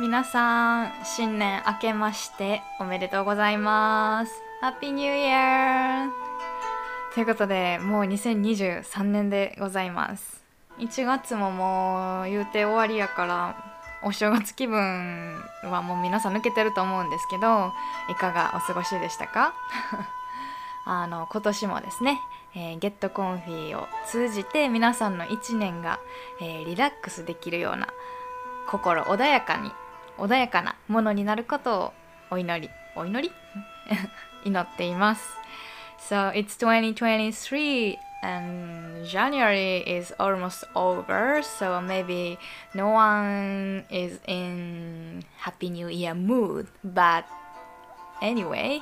皆さん新年明けましておめでとうございます。ハッピーニューイヤーということでもう2023年でございます。1月ももう言うて終わりやからお正月気分はもう皆さん抜けてると思うんですけどいかがお過ごしでしたか？あの今年もですね、えー、ゲットコンフィを通じて皆さんの1年が、えー、リラックスできるような心穏やかに穏やかなものになることをお祈りお祈り祈っています So it's 2023 and January is almost over, so maybe no one is in Happy New Year mood. But anyway,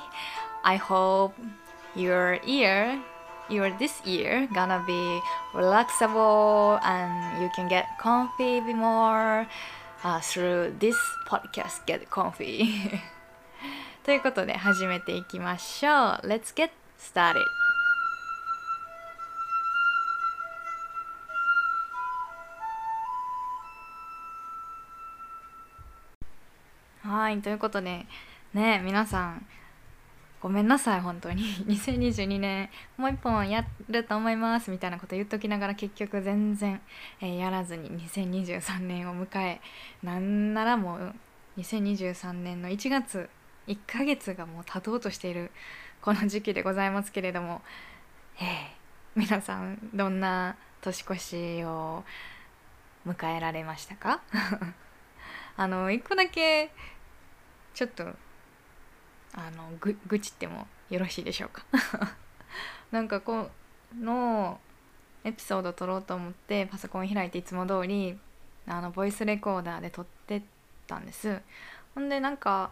I hope your year, your this year, gonna be relaxable and you can get comfy more Uh, through this podcast. Get comfy. ということで始めていきましょう。Let's get started. はいということでね皆さんごめんなさい本当に。2022年もう一本やると思いますみたいなこと言っときながら結局全然、えー、やらずに2023年を迎えなんならもう2023年の1月1ヶ月がもう経とうとしているこの時期でございますけれども、えー、皆さんどんな年越しを迎えられましたか？あの一個だけちょっとあのぐ愚痴ってもよろしいでしょうか？なんかこのエピソード撮ろうと思ってパソコン開いていつも通りあのボイスレコーダーで撮ってたんです。ほんでなんか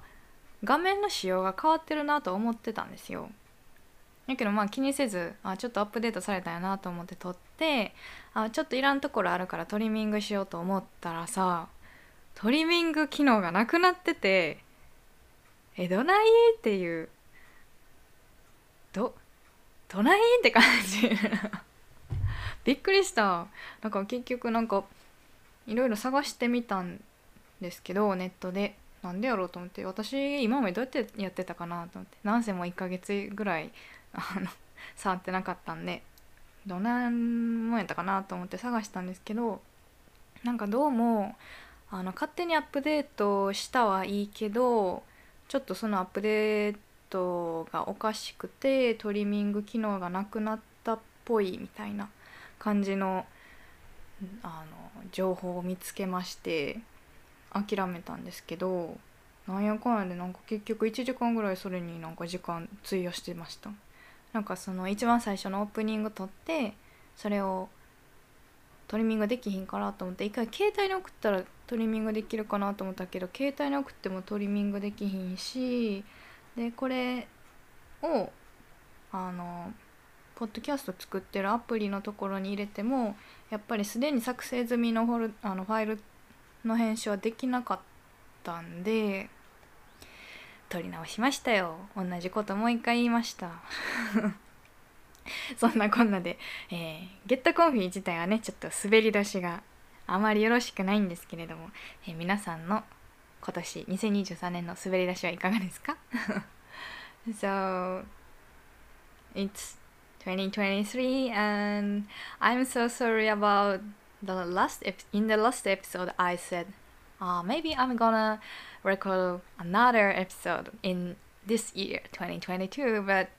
画面の仕様が変わってるなと思ってたんですよ。だけどまあ気にせずあちょっとアップデートされたんやなと思って撮ってあちょっといらんところあるからトリミングしようと思ったらさトリミング機能がなくなっててえどないっていうどどないって感じ。びっくりした。なんか結局なんかいろいろ探してみたんですけどネットで。なんでやろうと思って。私今までどうやってやってたかなと思って。なんせもう1ヶ月ぐらいあの触ってなかったんで。どんなもんやったかなと思って探したんですけどなんかどうもあの勝手にアップデートしたはいいけどちょっとそのアップデートがおかしくてトリミング機能がなくなったっぽいみたいな感じのあの情報を見つけまして諦めたんですけどなんやかんやでなんか結局1時間ぐらいそれになんか時間費やしてました。なんかその一番最初のオープニング撮ってそれをトリミングできひんかなと思って一回携帯に送ったらトリミングできるかなと思ったけど携帯に送ってもトリミングできひんしでこれをあのポッドキャスト作ってるアプリのところに入れてもやっぱりすでに作成済みのフォルあのファイルの編集はできなかったんで撮り直しましたよ。同じこともう一回言いました。そんなこんなで、えー、ゲットコンフィ自体はねちょっと滑り出しがあまりよろしくないんですけれども、えー、皆さんの今年2023年の滑り出しはいかがですか So it's 2023 and I'm so sorry about the last in the last episode I said uh, maybe I'm gonna record another episode in this year 2022 but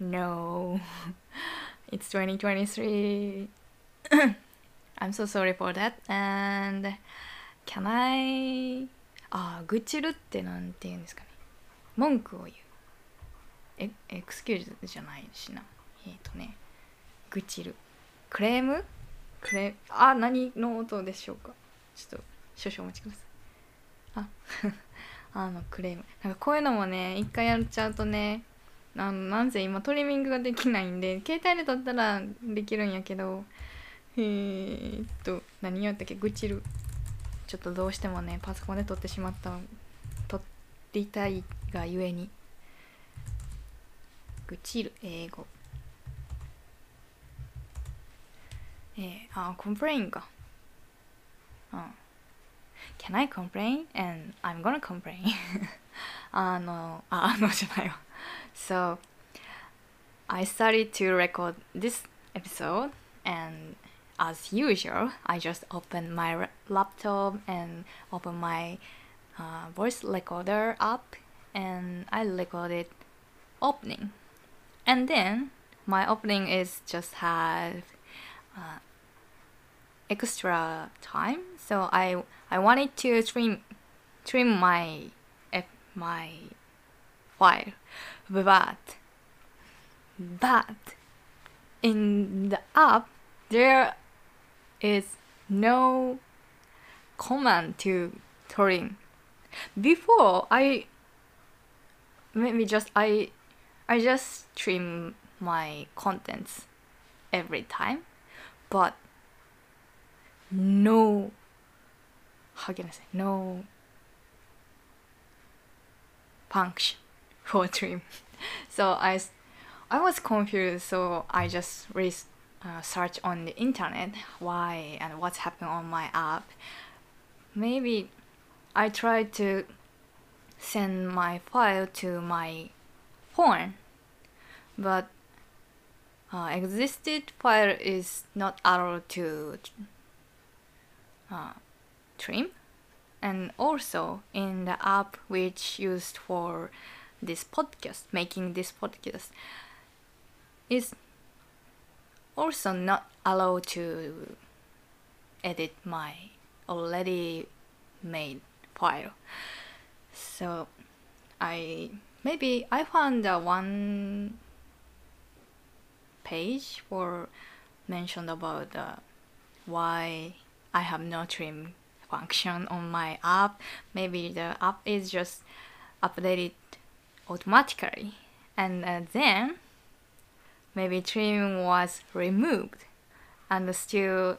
no. It's 2023 I'm so sorry for that. And can I ああ愚痴るってなんて言うんですかね。文句を言う。えエクスキューズじゃないしな。えっ、ー、とね。愚痴るクレーム？クレーあ何の音でしょうか。ちょっと少々お待ちください。あ あのクレーム。なんかこういうのもね一回やっちゃうとねあのなんせ今トリミングができないんで携帯で撮ったらできるんやけどえー、っと何やったっけ？愚痴る。ちょっとどうしてもねパソコンで撮ってしまった撮っていたいがゆえに。愚痴る英語。えー、あコンプレインか。うん。Can I complain? And I'm gonna complain. あのああのじゃないわ。So I started to record this episode and as usual I just opened my laptop and open my uh, voice recorder up and I recorded opening. And then my opening is just have uh, extra time. So I I wanted to trim trim my my file but but in the app there is no command to trim before I maybe just I I just trim my contents every time but no how can I say no function trim so I I was confused so I just re- uh, search on the internet why and what's happening on my app. Maybe I tried to send my file to my phone but uh, existed file is not allowed to uh, trim. And also in the app which used for this podcast making this podcast is also not allowed to edit my already made file so i maybe i found a one page for mentioned about uh, why I have no trim function on my app. Maybe the app is just updated automatically, and uh, then maybe trim was removed and still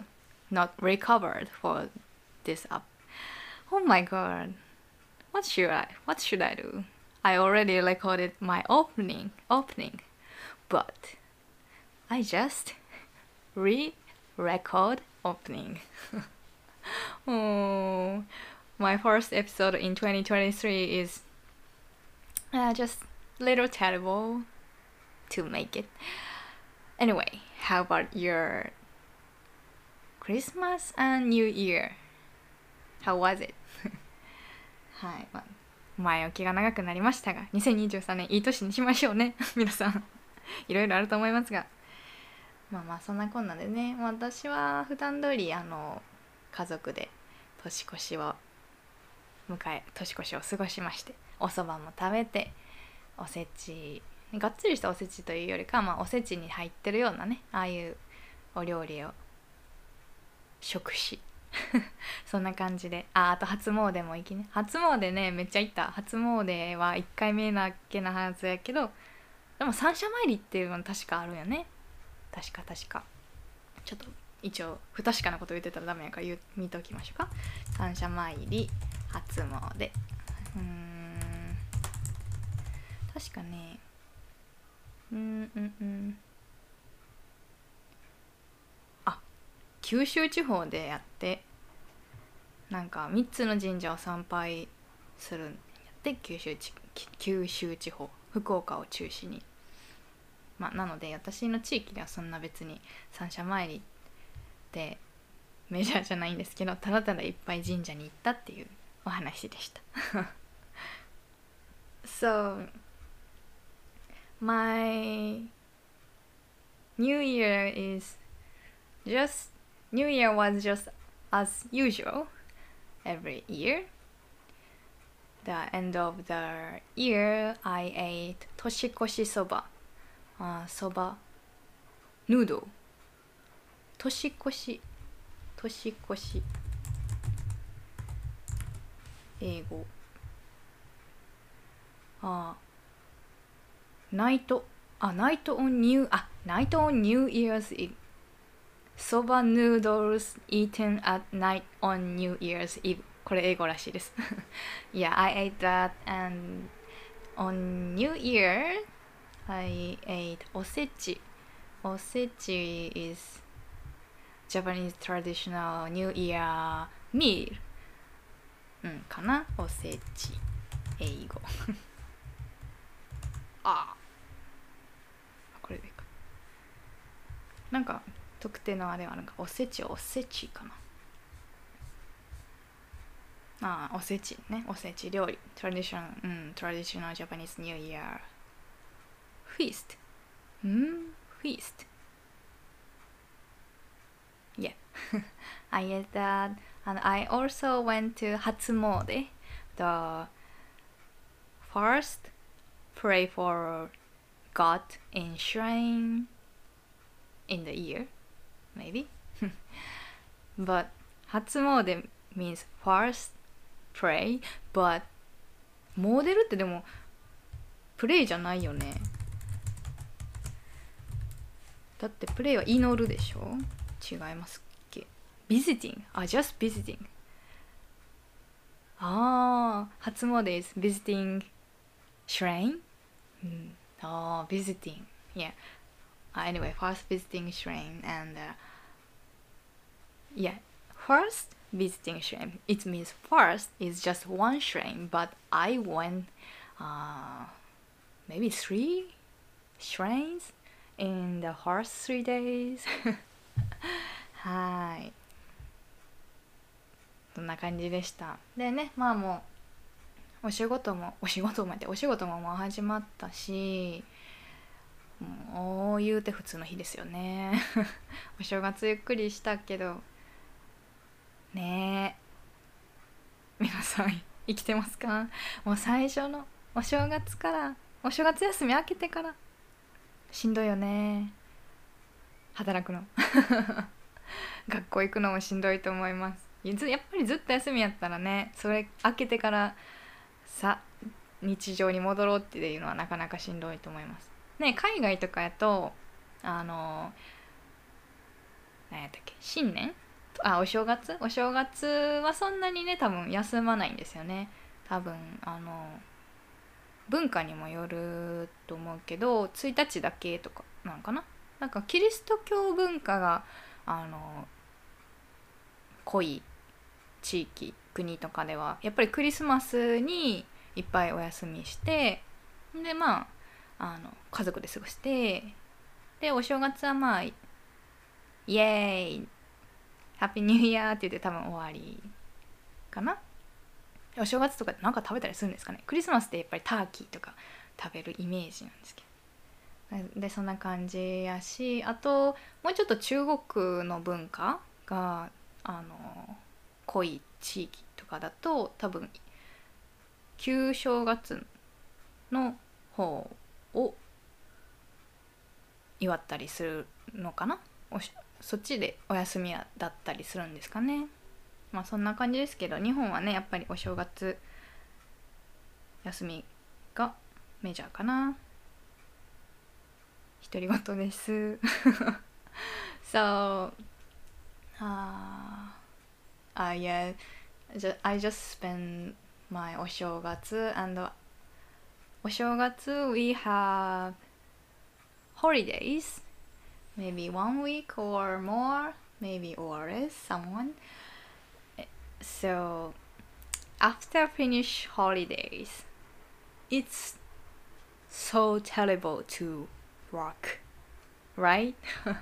not recovered for this app. Oh my god, what should I? What should I do? I already recorded my opening, opening, but I just re-record opening. oh, my first episode in 2023 is uh, just little terrible to make it. Anyway, how about your Christmas and New Year? How was it? はい、まあ、前置きが長くなりましたが、2023年いい年にしましょうね、皆さん。いろいろあると思いますが。まあまあそんなこんなでね私は普段通りあの家族で年越しを迎え年越しを過ごしましておそばも食べておせちがっつりしたおせちというよりかまあおせちに入ってるようなねああいうお料理を食し そんな感じで。ああと初詣も行きね。初詣ねめっちゃ行った。初詣は1回目なっけなはずやけどでも三社参りっていうの確かあるよね。確か確か。ちょっと一応不確かなこと言ってたらダメやから言見ときましょうか。三社参り初詣。うん。確かねうんうんうん。あ九州地方でやってなんか3つの神社を参拝するんやって九州地九州地方福岡を中心に。まあ、なので私の地域ではそんな別に三社参りってメジャーじゃないんですけどただただいっぱい神社に行ったっていうお話でした。So my New Year is just New Year was just as usual every year the end of the year I ate toshikoshi soba あそばヌード年越し年越し英語あナイトあナイトオンニューあナイトオンニューイヤーズイブそばヌードルス eaten at night on New Year's Eve これ英語らしいです Yeah, I ate that and on New Year I ate osechi. Osechi is Japanese traditional New Year meal. うんかなおせち英語あこれでいいかなんか特定のあれはなんかおせちおせちかなああおせちねおせち料理 traditional うん traditional Japanese New Year feast うん feast yeah I ate that and I also went to Hatsumode the first pray for God in shrine in the year maybe but Hatsumode means first pray but モデルってでもプレイじゃないよねだってプレイは祈るでしょ違いますっけ visiting あ just visiting ああ初詣 is visiting shrine、うん、ああ visiting yeah uh, anyway first visiting shrine and uh, yeah first visiting shrine it means first is just one shrine but i went uh, maybe three shrines in the first three days はいそんな感じでしたでねまあもうお仕事もお仕事もってお仕事ももう始まったしもう言うて普通の日ですよね。お正月ゆっくりしたけど。ねえ。皆さん 生きてますか？もう最初のお正月からお正月休み明けてから。しんどいよね。働くの。学校行くのもしんどいと思います。やっぱりずっと休みやったらねそれ明けてからさ日常に戻ろうっていうのはなかなかしんどいと思います。ね海外とかやとあの何やったっけ新年？あお正月？お正月はそんなにね多分休まないんですよね。多分あの文化にもよると思うけど1日だけとかなんかな？なんかキリスト教文化があの濃い地域国とかではやっぱりクリスマスにいっぱいお休みしてでまああの家族で過ごしてでお正月はまあイエーイハッピーニューイヤーって言って多分終わりかな。お正月とかなんか食べたりするんですかね。クリスマスってやっぱりターキーとか食べるイメージなんですけど。でそんな感じやしあともうちょっと中国の文化があの濃い地域とかだと多分旧正月の方を祝ったりするのかな？そっちでお休みだったりするんですかね。まあそんな感じですけど日本はねやっぱりお正月休みがメジャーかな。独り言です。so uh, uh yeah I just spend my お正月 and お正月 we have holidays maybe one week or more maybe or less someone so after finish holidays it's so terrible to work right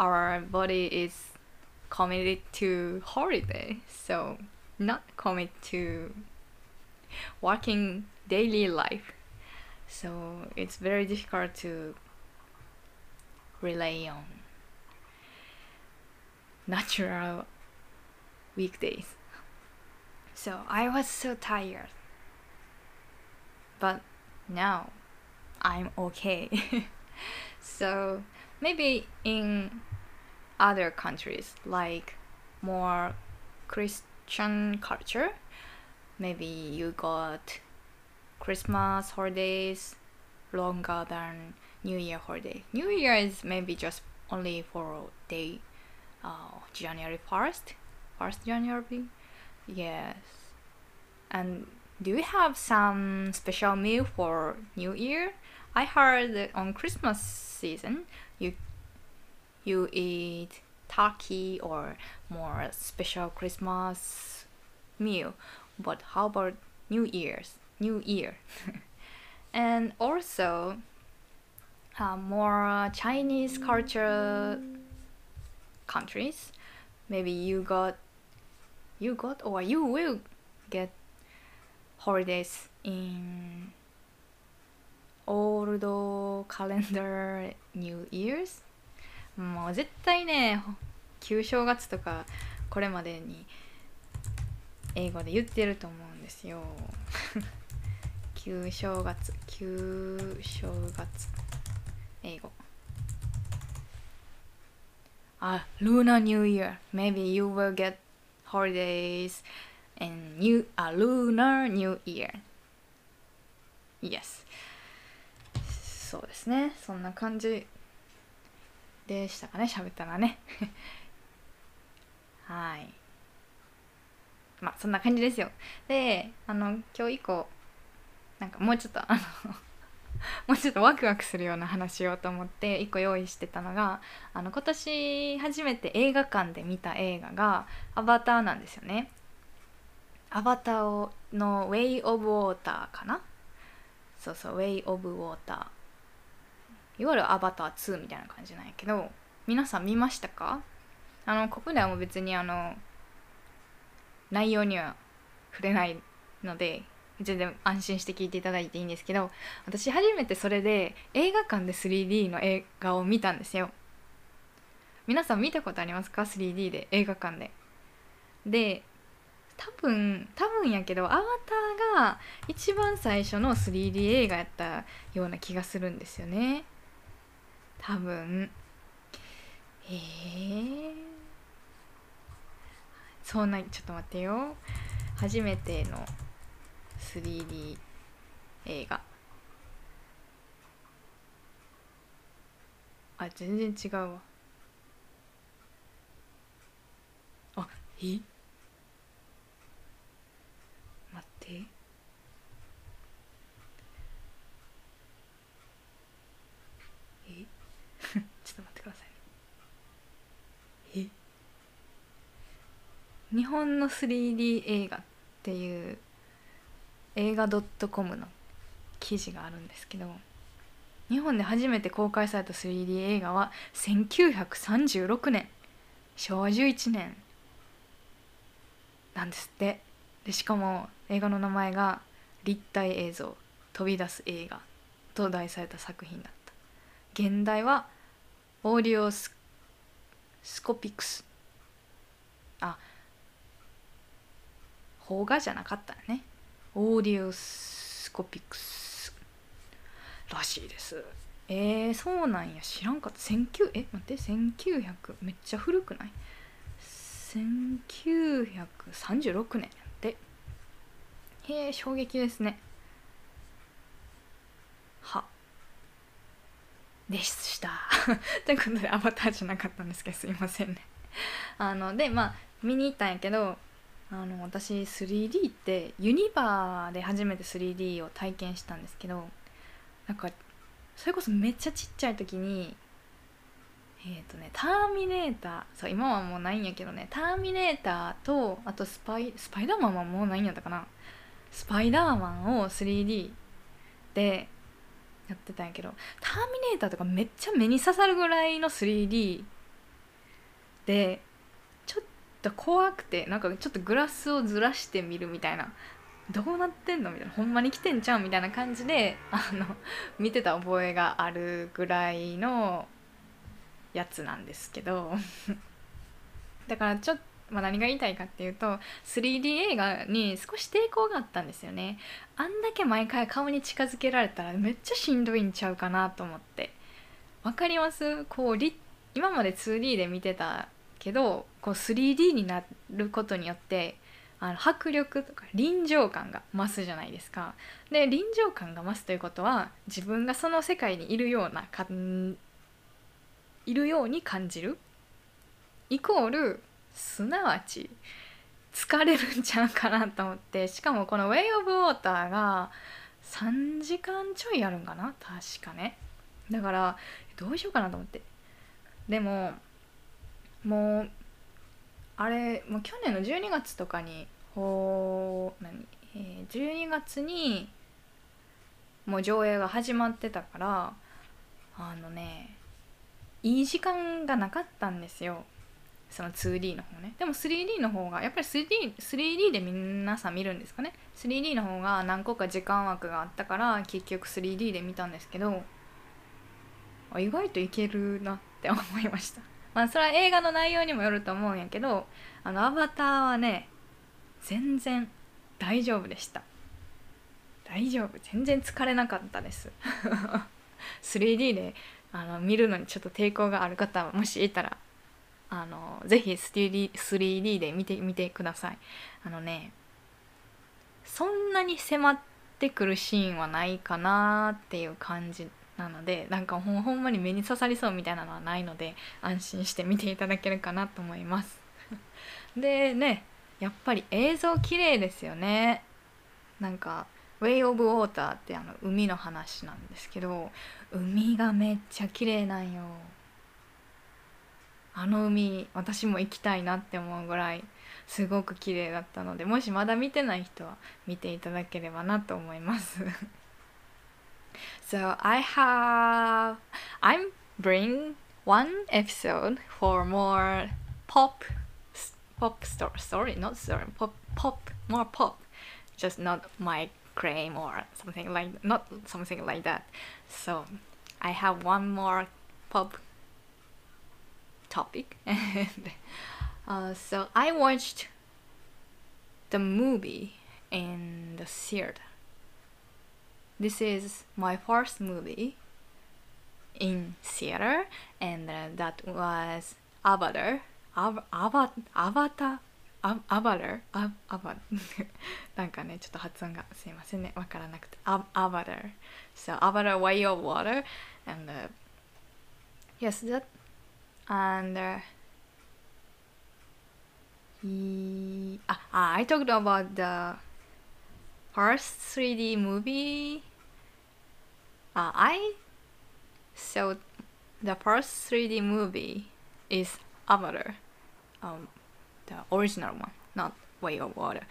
our body is committed to holiday so not commit to working daily life. So it's very difficult to rely on natural weekdays. So i was so tired. But now i'm okay. So maybe in other countries like more christian culture maybe you got christmas holidays longer than new year holiday. New year is maybe just only for day uh, january 1st 1st january yes. And do you have some special meal for new year? I heard that on christmas season you you eat turkey or more special christmas meal. But how about New Year's New Year and also uh, more Chinese culture countries maybe you got you got or you will get holidays in old calendar New Year's もう絶対ね旧正月とかこれまでに英語で言ってると思うんですよ旧正月旧正月英語あ Lunar New Year maybe you will get holidays and new a lunar new year yes そうですねそんな感じでしたかね喋ったらねはいまあそんな感じですよであの今日以降なんかもうちょっとあのもうちょっとワクワクするような話しようと思って1個用意してたのがあの今年初めて映画館で見た映画が「アバター」なんですよね。アバターの「Way of Water」かな？そうそう「Way of Water」いわゆるアバター2みたいな感じなんやけど皆さん見ましたか？あのここではも別にあの内容には触れないので全然安心して聞いていただいていいんですけど私初めてそれで映画館で 3D の映画を見たんですよ。皆さん見たことありますか？3D で映画館で。で多分多分やけどアバターが一番最初の 3D 映画やったような気がするんですよね。多分。えー、そうなちょっと待ってよ。初めての 3D 映画。あ全然違うわ。あえ？待って。え？ちょっと待ってください。え？日本の 3D 映画っていう映画 .com の記事があるんですけど日本で初めて公開された 3D 映画は1936年昭和11年なんですって。でしかも映画の名前が「立体映像飛び出す映画」と題された作品だった。現代はオーディオスコピクス。あ邦画じゃなかったね。オーディオスコピクスらしいです。えー、そうなんや。知らんかった。19え待って。1900めっちゃ古くない？1936年。やって。へえ衝撃ですね。は。でした。ということでアバターじゃなかったんですけどすいませんね。あのでまあ見に行ったんやけどあの私 3D ってユニバーで初めて 3D を体験したんですけどなんかそれこそめっちゃちっちゃい時にえっ、ー、とね「ターミネーター」そう今はもうないんやけどね「ターミネーターと」あとスパイスパイダーマンはもうないんやったかな。スパイダーマンを 3D でやってたんやけど「ターミネーター」とかめっちゃ目に刺さるぐらいの 3D で怖くてなんかちょっとグラスをずらしてみるみたいな。どうなってんのみたいな。ほんまに来てんちゃうみたいな感じであの見てた覚えがあるぐらいのやつなんですけど。だからちょっと、まあ、何が言いたいかっていうと 3D 映画に少し抵抗があったんですよね。あんだけ毎回顔に近づけられたらめっちゃしんどいんちゃうかなと思って。わかります？こう今まで 2D で見てたけどこう 3D になることによってあの迫力とか臨場感が増すじゃないですか。で臨場感が増すということは自分がその世界にいるようなかいるように感じるイコールすなわち疲れるんちゃうかなと思ってしかもこの「Way of Water」が3時間ちょいあるんかな確かねだからどうしようかなと思ってでももうあれもう去年の12月とかにほう何、えー、12月にもう上映が始まってたからあのねいい時間がなかったんですよ。その 2D の方ね。でも 3D の方がやっぱり 3D, 3D で皆さん見るんですかね。3D の方が何個か時間枠があったから結局 3D で見たんですけど意外といけるなって思いました。まあそれは映画の内容にもよると思うんやけどあのアバターはね全然大丈夫でした。大丈夫。全然疲れなかったです。3D であの見るのにちょっと抵抗がある方もしいたらあのぜひ 3D, 3D で見てみてください。あのねそんなに迫ってくるシーンはないかなっていう感じなのでなんかほんまに目に刺さりそうみたいなのはないので安心して見ていただけるかなと思います。でねやっぱり映像綺麗ですよね。なんか「Way of Water」ってあの海の話なんですけど海がめっちゃ綺麗なんよ。あの海私も行きたいなって思うぐらいすごく綺麗だったのでもしまだ見てない人は見ていただければなと思います。So I have I'm bring one episode for more pop pop story story not sorry pop pop more pop just not my claim or something like not something like that so I have one more pop topic and uh, so I watched the movie in the theater This is my first movie in theater, and uh, that was Avatar. Av- Ava- Avatar アアバラアアバなんかねちょっと発音がすいませんねわからなくてアアバラ so アバラ way of water and、uh, yes that and uh, he, uh, I talked about the first 3D movie. Uh, I so the first 3D movie is Avatar, um, the original one, not Way of Water,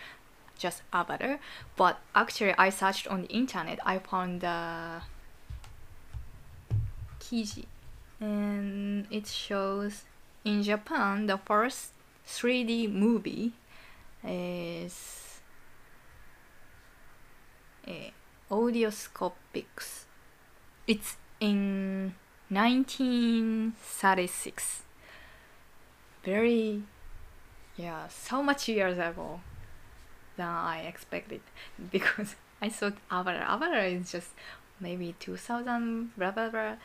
just Avatar. But actually, I searched on the internet. I found the Kiji and it shows in Japan the first 3D movie is uh, Audioscopics. It's in 1936. Very, yeah, so much years ago than I expected because I thought Avatar. Avatar is just maybe 2000, blah blah blah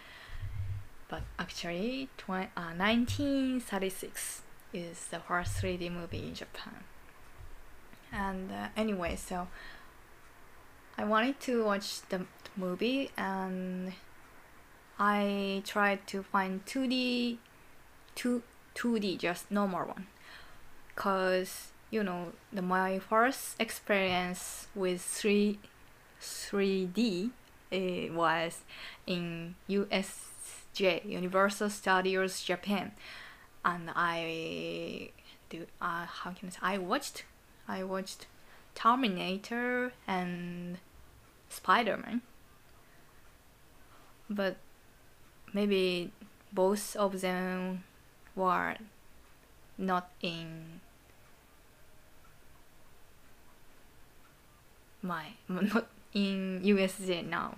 but actually 20, uh, 1936 is the first 3D movie in Japan. And uh, anyway, so I wanted to watch the movie and I tried to find 2D, 2, 2D, just normal one. Cause you know, the my first experience with 3, 3D it was in USJ, Universal Studios Japan, and I do uh, how can I say I watched I watched Terminator and Spider Man, but maybe both of them were not in my not in USJ now.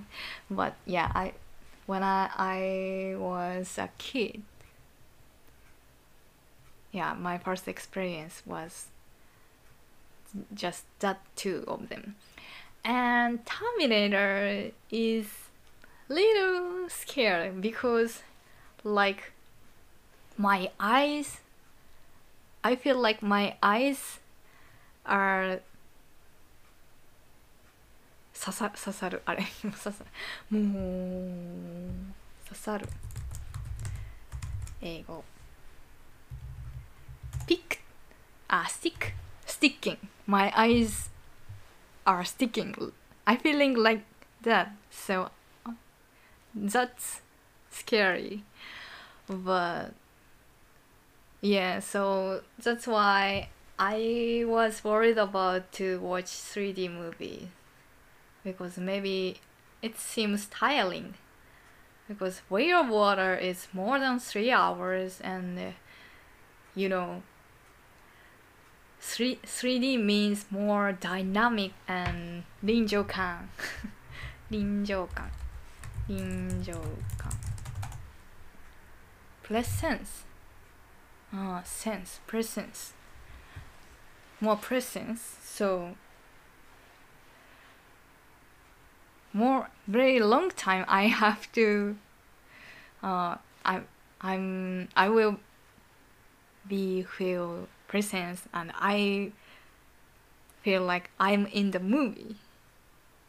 But yeah I when I, I was a kid yeah my first experience was just that two of them and terminator is little scary because like my eyes i feel like my eyes are 刺さ刺さるあれ刺さもう刺さる英語ピックあ stick sticking my eyes are sticking I feeling like that so that's scary. But yeah so that's why I was worried about to watch 3D movie because maybe it seems tiring because Way of Water is more than three hours and uh, you know 3, 3D means more dynamic and linjokan. linjokan. Linjokan. Presence. Ah, sense, presence. More presence. So more very long time I have to uh I I'm I will be feel presence and I feel like I'm in the movie.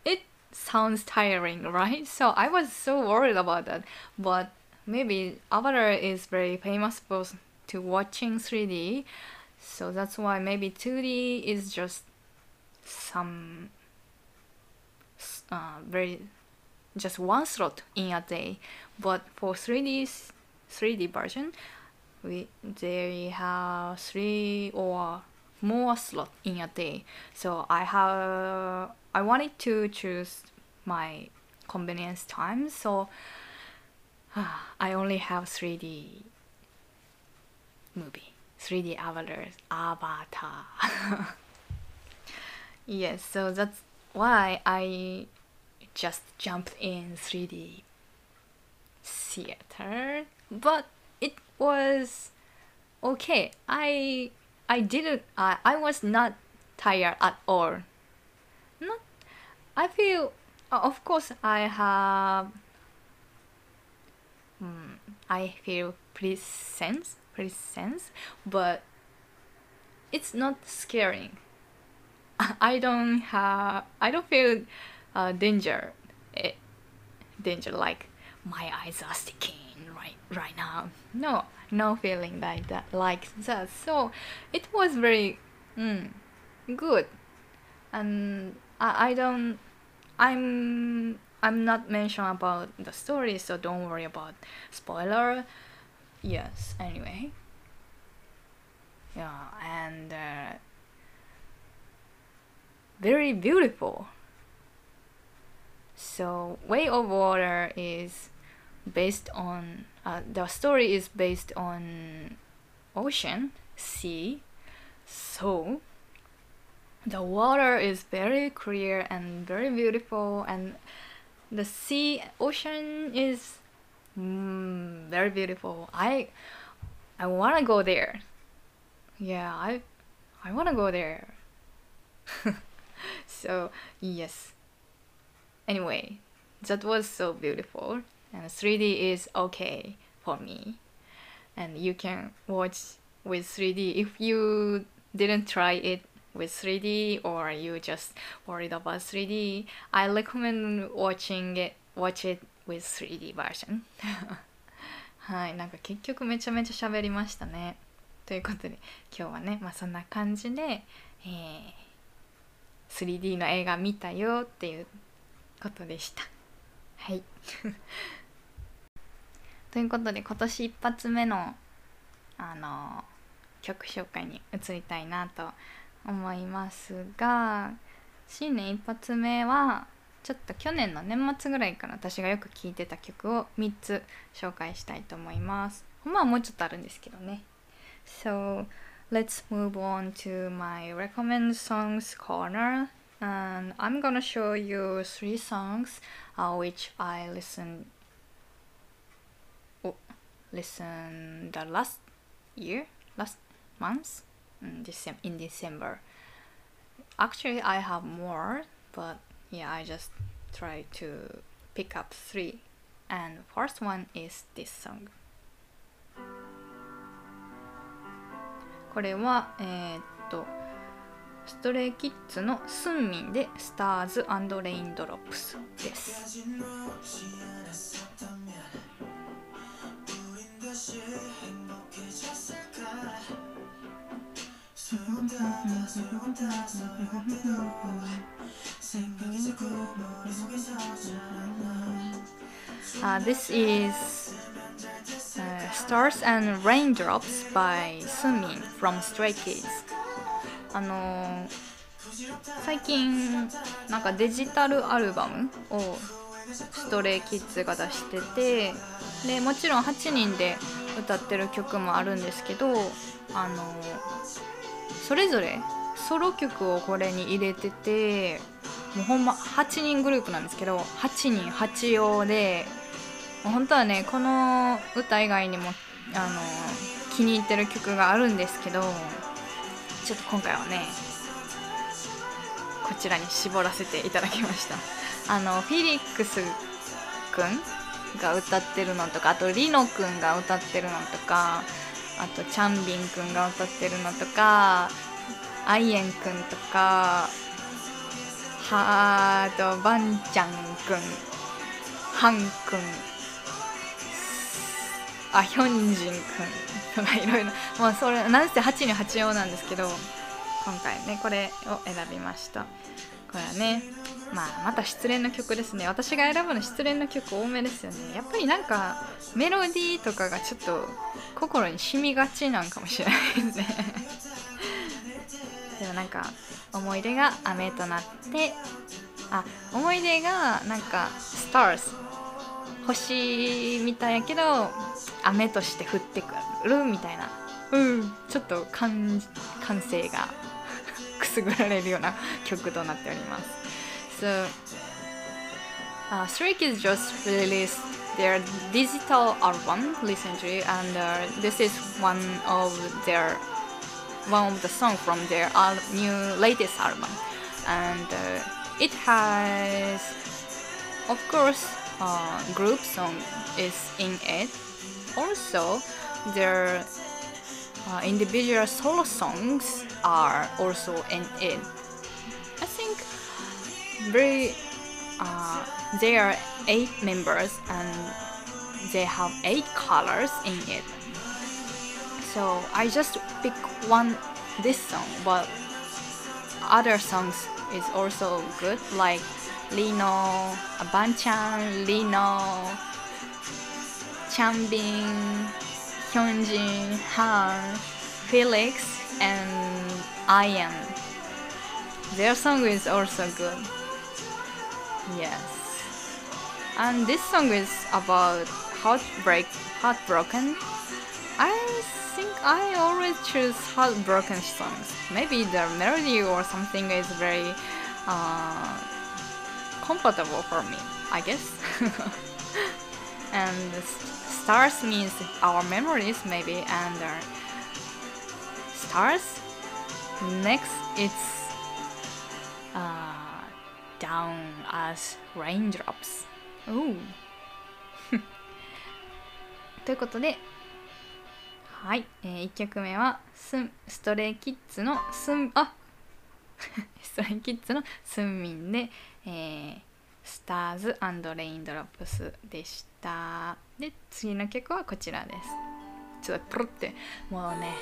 It sounds tiring, right? So I was so worried about that. But maybe Avatar is very famous for to watching 3D. So that's why maybe 2D is just some uh, very just one slot in a day. But for 3D 3D version, we they have three or more slot in a day. So I have I wanted to choose my convenience time. So I only have 3D movie, 3D avatars, avatar. yes, so that's why I just jumped in 3D theater, but was okay. I I didn't. I I was not tired at all. Not. I feel. Of course, I have. Hmm, I feel pretty sense, pretty sense, but it's not scaring. I don't have. I don't feel uh, danger. Eh, danger like my eyes are sticking right right now. No, no feeling like that like that. So it was very mm, good, and I, I don't. I'm I'm not mention about the story, so don't worry about spoiler. Yes. Anyway. Yeah, and uh, very beautiful. So, Way of Water is based on uh, the story is based on ocean, sea. So, the water is very clear and very beautiful, and the sea, ocean is mm, very beautiful. I I wanna go there. Yeah, I I wanna go there. so yes. Anyway, that was so beautiful, and 3D is okay for me, and you can watch with 3D if you didn't try it with 3D or you just worried about 3D. I recommend watching it watch it with 3D version. はい、なんか結局めちゃめちゃ喋りましたね。ということで今日はね、まあ、そんな感じで、えー、3D の映画見たよっていうことでした。はい。ということで今年一発目のあの曲紹介に移りたいなと思いますが新年一発目はちょっと去年の年末ぐらいから私がよく聴いてた曲を3つ紹介したいと思います。まはもうちょっとあるんですけどね。So let's move on to my recommend songs corner and I'm gonna show you three songs uh, which I listen oh, listen the last year last month in, Decem- in December actually I have more but yeah I just try to pick up three and first one is this song これはえー、っとストレイキッズのスンミンでスターズレインドロップスです。Uh, this is uh, Stars and Raindrops by Sumin from Stray Kids. あのー最近なんかデジタルアルバムをストレイキッズが出しててでもちろん8人で歌ってる曲もあるんですけどあのそれぞれソロ曲をこれに入れててもうほんま8人グループなんですけど8人8用でもう本当はねこの歌以外にもあの気に入ってる曲があるんですけどちょっと今回はねこちらに絞らせていただきました。あのフィリックスくんが歌ってるのとかあとリノくんが歌ってるのとかあとチャンビンくんが歌ってるのとかアイエンくんとかはーとバンちゃんくんハンくんあヒョンジンくんとかいろいろ。もうそれなんせ8に8用なんですけど今回ねこれを選びました。これはねまあまた失恋の曲ですね。私が選ぶの失恋の曲多めですよね。やっぱりなんかメロディーとかがちょっと心に染みがちなんかもしれないですね。でもなんか思い出が雨となってあ思い出がなんかスターズ。星みたいやけど雨として降ってくるみたいな。うん。ちょっと感感性がくすぐられるような曲となっております So uh, Stray Kids just released their digital album recently and uh, this is one of their one of the song from their al- new latest album and uh, it has of course uh, group song is in it also their uh, individual solo songs are also in it. I think very uh, there are eight members and they have eight colors in it. So i just pick one this song but other songs is also good like lino banchan lino chanbin hyunjin han felix and ian their song is also good. Yes. And this song is about heartbreak heartbroken. I think i always choose heartbroken songs. Maybe the melody or something is very uh, comfortable for me i guess. And stars means our memories maybe and uh, stars next it's uh, down as raindrops oh ということではい、えー、1曲目はスンストレイキッズのスンあストレイキッズのスンミンで、えー、 Stars Raindrops でしたで次の曲はこちらです。ちょっとプロってもうね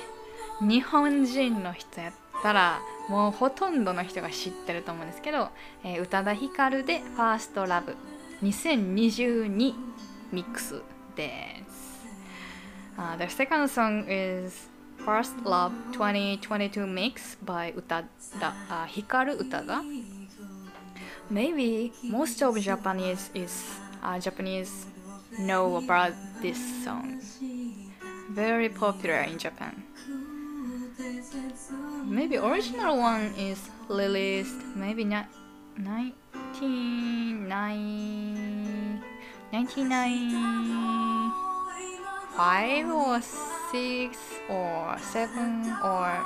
日本人の人やったらもうほとんどの人が知ってると思うんですけど宇多田ヒカルで「 First Love。2022ミックスです、uh, The second song is First Love 2022 Mix by 宇多田ヒカル宇多田 Maybe most of Japanese is、uh, Japanese know about this song. Very popular in Japan. Maybe original one is released maybe not 1995 or 6 or 7 or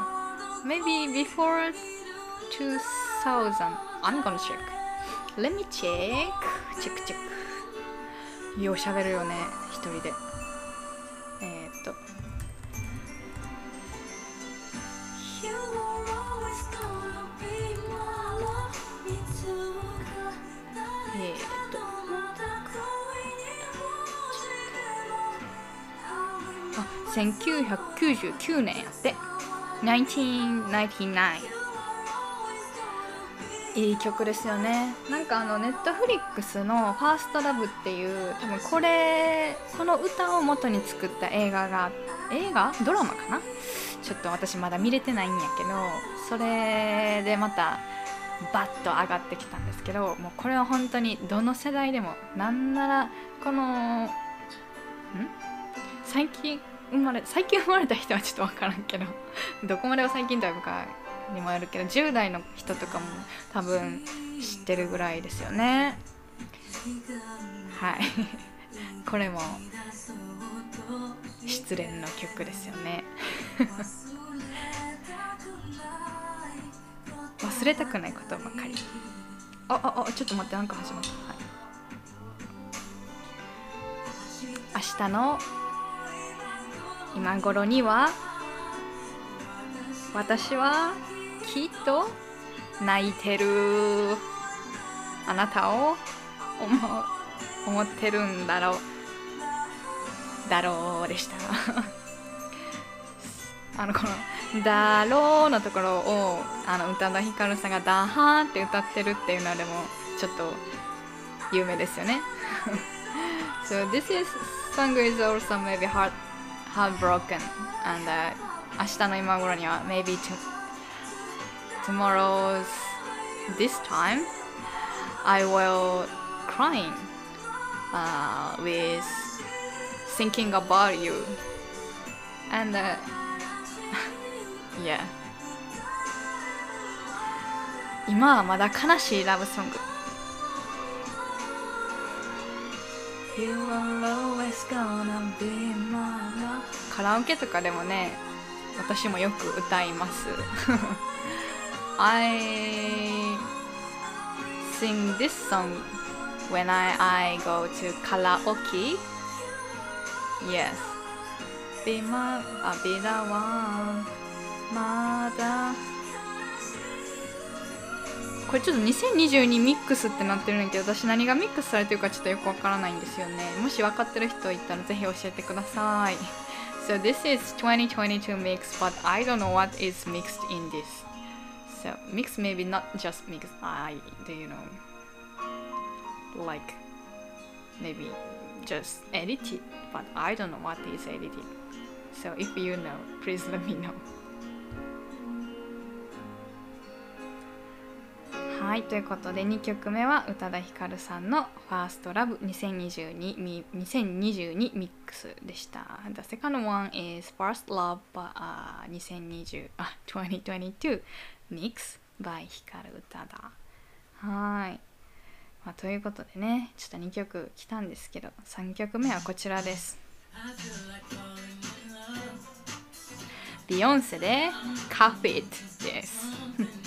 maybe before 2000 i'm gonna check let me check check check よう喋るよね一人で。えー、っと。えー、っとあ1999年やって。1999いい曲ですよね。なんかあのネットフリックスの「ファーストラブっていう多分これこの歌を元に作った映画が映画？ドラマかな？ちょっと私まだ見れてないんやけどそれでまたバッと上がってきたんですけどもうこれは本当にどの世代でもなんならこのん？最近生まれ最近生まれた人はちょっと分からんけどどこまでを最近というかにもよるけど10代の人とかも多分知ってるぐらいですよね。はい。これも失恋の曲ですよね。忘れたくないことばかり。あああちょっと待ってなんか始まった、はい、明日の今頃には私はきっと泣いてる。あなたを思思ってるんだろう。だろうでした。あのこの「だろう」のところをあの宇多田ヒカルさんが「ダハー」って歌ってるっていうのでもちょっと有名ですよね。So this is song is also maybe heart heartbroken. And、uh, 明日の今頃には maybe to, tomorrow's this time I will crying uh, with thinking about you and uh, yeah 今はまだ悲しいラブソングカラオケとかでもね私もよく歌います I sing this song when I, I go to karaoke Yes Be my, I'll be the one まだこれちょっと2022ミックスってなってるんだけど私何がミックスされてるかちょっとよくわからないんですよねもし分かってる人いたらぜひ教えてください So this is 2022 mix but I don't know what is mixed in this So mix maybe not just mix I do you know like maybe just edited but I don't know what is edited So if you know please let me know はいということで2曲目は宇多田ヒカルさんの「ファーストラブ2022 2022ミックスでした The second one is First Love、uh, 2020あ2022 Mix by ヒカル宇多田はい、まあ、ということでねちょっと2曲来たんですけど3曲目はこちらです。ビヨンセで「カフェット」です。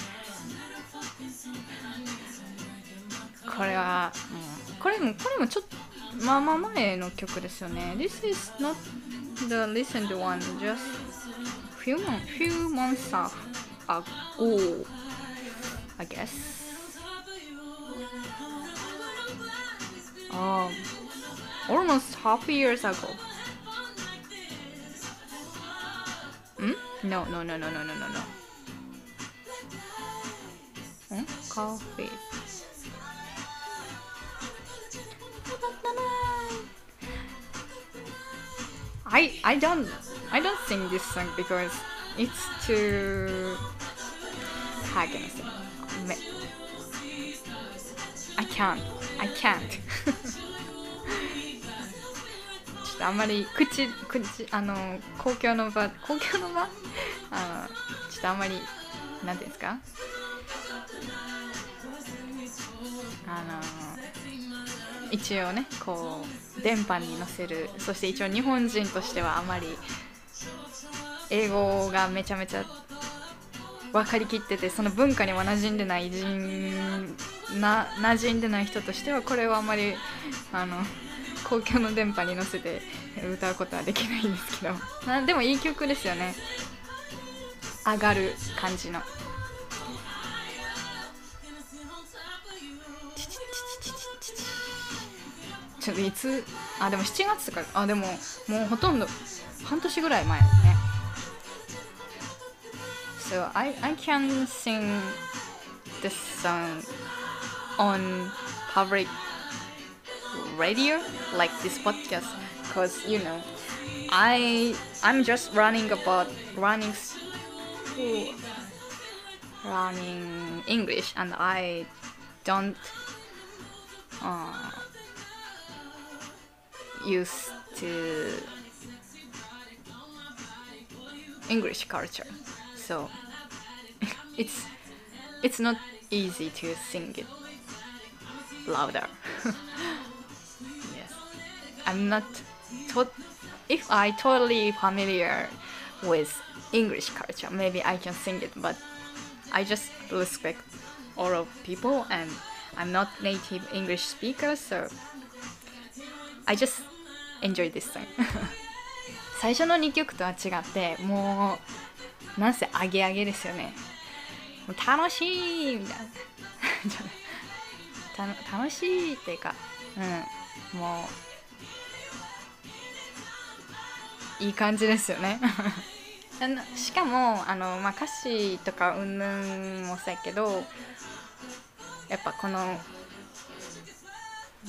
これはも、う、これもこれもちょっとまあまあ前の曲ですよね。This is not the listened one just few, months, few months ago I guess um, almost half years ago Hmm? No, no, no, no, no, no, no, no. Hmm? Coffee. I I don't I don't sing this song because it's too how can I say I can't. I can't. ちょっとあんまり口口あの公共の場公共の場？あのちょっとあんまりなんていうんですか？あの一応ねこう電波に乗せる。そして一応日本人としてはあまり英語がめちゃめちゃ分かりきっててその文化には馴染んでない人な馴染んでない人としてはこれはあんまりあの公共の電波に乗せて歌うことはできないんですけど。なでもいい曲ですよね。上がる感じの。ちょっといつあでも7月とかあでももうほとんど半年ぐらい前ね。So I, I can sing this song on public radio like this podcast because you know I I'm just running about running learning English and I don't uh, used to English culture so it's it's not easy to sing it louder yes I'm not to- if I totally familiar with English culture maybe I can sing it but I just respect all of people and I'm not native English speaker so I just enjoy this song 最初の2曲とは違ってもう なんせアゲアゲですよね。もう楽しいみたいな。楽しいっていうかうん。もういい感じですよね。あのしかもあの、まあ、歌詞とかうんぬんもそうやけどやっぱこの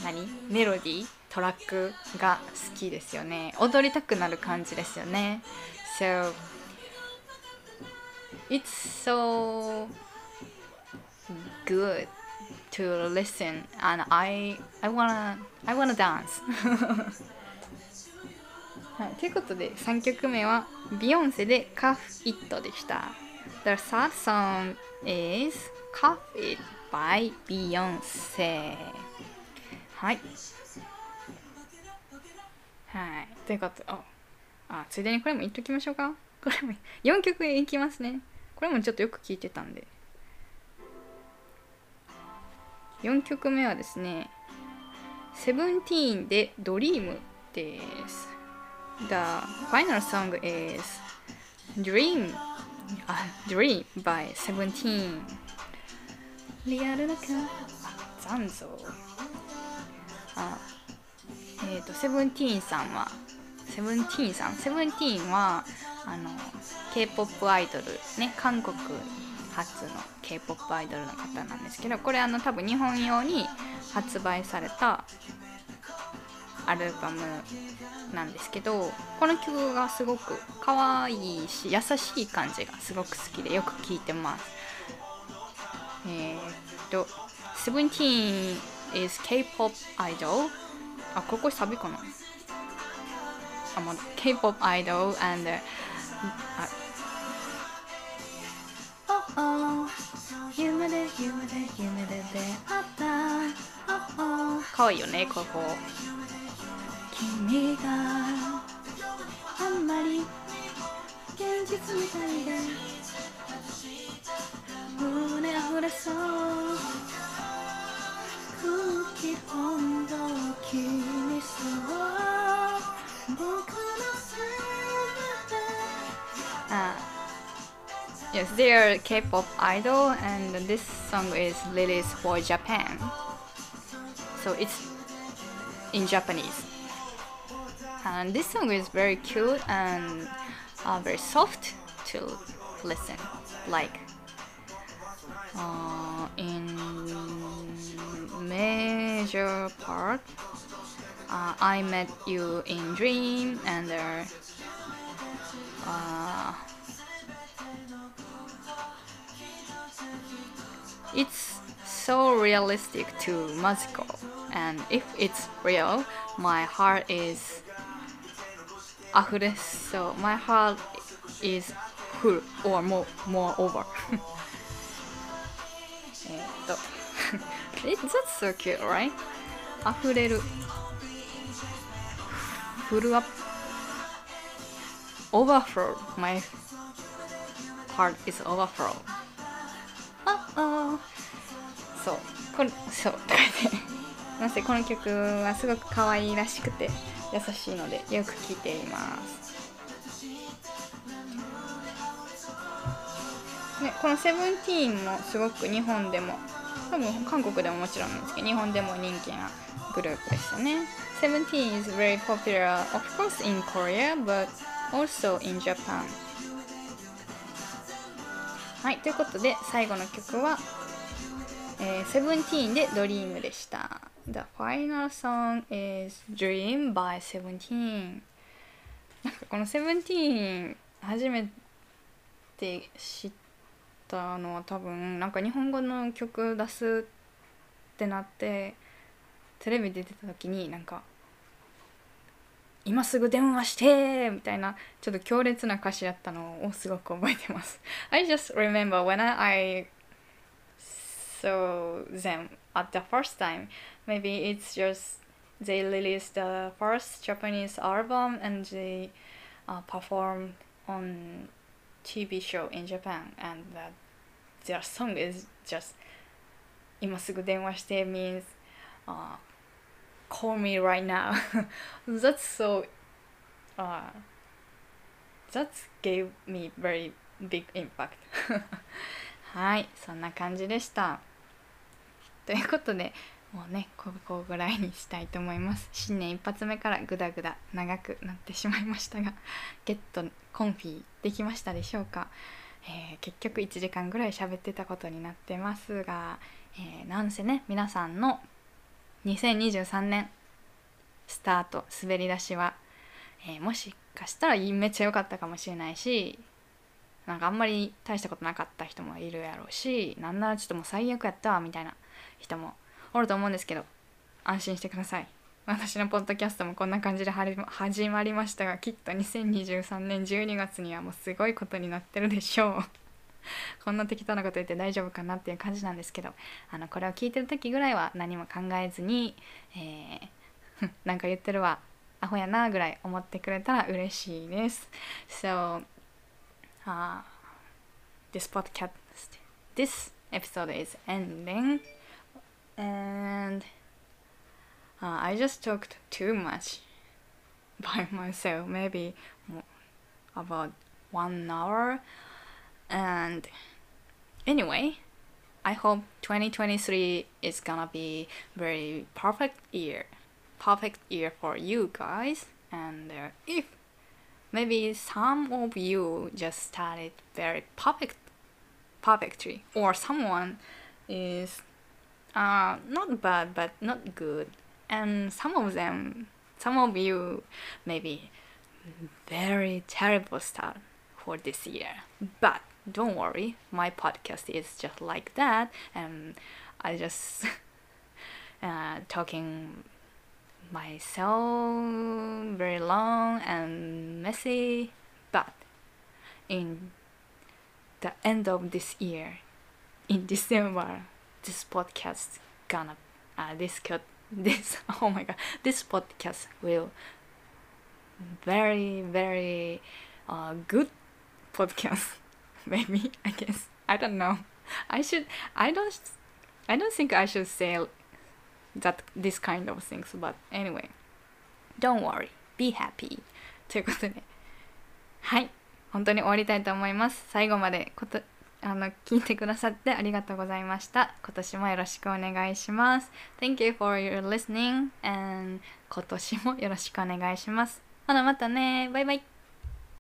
何？メロディー？トラックが好きですよね。踊りたくなる感じですよね。So It's so good to listen and I I wanna I wanna dance. はい、ということで3曲目はビヨンセで「カフ・イット」でした。The third song is「カフ・イット」by ビヨンセ。はい。はい。ということで、あ、ついでにこれもいっときましょうか。これも4曲いきますね。これもちょっとよく聞いてたんで。4曲目はですねセブンティーンでドリームです。The final song is Dream. あ Dream by Seventeen リアルな感残像。あえっ、ー、とセブンティーンさんはセブンティーンさん。セブンティーンはあの K-POP アイドルね韓国初の K-POP アイドルの方なんですけどこれあの多分日本用に発売されたアルバムなんですけどこの曲がすごく可愛いし優しい感じがすごく好きでよく聴いてます。えー、っと「Seventeen is K-POP idol」あここサビかな？あまだ K-POP idol and あ夢で夢で夢で出会ったいいよねここ君があんまり現実みたいで胸溢れそう空気温度気にそう Uh, yes, they are K-pop idol, and this song is Lily's for Japan. So it's in Japanese. And this song is very cute and uh, very soft to listen. Like uh, in major part uh, I met you in dream, and there. Uh, it's so realistic to musical and if it's real my heart is 溢れそう my heart is full or more, more over えっと It, that's so cute right 溢れる フルアップ overflow. My heart is overflow. ああそう。これそう。とか言ってなぜこの曲はすごく可愛いらしくて優しいのでよく聴いています。ね、この「セブンティーンもすごく日本でも多分韓国でももちろんなんですけど日本でも人気なグループですよね。Seventeen is very popular of course in Korea but also in Japan はいということで最後の曲はえー、セブンティーンでドリームでした The final song is Dream by Seventeen なんかこのセブンティーン初めて知ったのは多分なんか日本語の曲出すってなってテレビ出てた時になんか「今すぐ電話して!」みたいなちょっと強烈な歌詞やったのをすごく覚えてます。I just remember when I saw them at the first time maybe it's just they released the first Japanese album and they uh, performed on TV show in Japan and uh, their song is just 今すぐ電話して means uh, call me right now. That's so uh, that gave me very big impact. はいそんな感じでした。ということでもうねここぐらいにしたいと思います。新年一発目からグダグダ長くなってしまいましたがゲットコンフィできましたでしょうか、えー、結局1時間ぐらい喋ってたことになってますが、えー、なんせね皆さんの2023年スタート滑り出しは、えー、もしかしたらめっちゃ良かったかもしれないしなんかあんまり大したことなかった人もいるやろうしなんならちょっともう最悪やったわみたいな人もおると思うんですけど安心してください。私のポッドキャストもこんな感じで始まりましたがきっと2023年12月にはもうすごいことになってるでしょう。こんな適当なこと言って大丈夫かなっていう感じなんですけどあのこれを聞いてる時ぐらいは何も考えずに、えー、なんか言ってるわアホやなぐらい思ってくれたら嬉しいです So、uh, this podcast this episode is ending and uh, I just talked too much by myself, maybe about one hour. And anyway, I hope 2023 is gonna be very perfect year, perfect year for you guys. And uh, if maybe some of you just started very perfect, perfectly, or someone is uh, not bad but not good and some of them some of you maybe very terrible start for this year but don't worry my podcast is just like that and i just uh, talking myself very long and messy but in the end of this year in december this podcast gonna uh, this could this oh my god this podcast will very very uh, good podcast maybe i guess i don't know i should i don't i don't think i should say that this kind of things but anyway don't worry be happy ということではい本当に終わりたいと思います最後までことあの聞いてくださってありがとうございました。今年もよろしくお願いします。Thank you for your listening and 今年もよろしくお願いします。ほなまたねバイバイ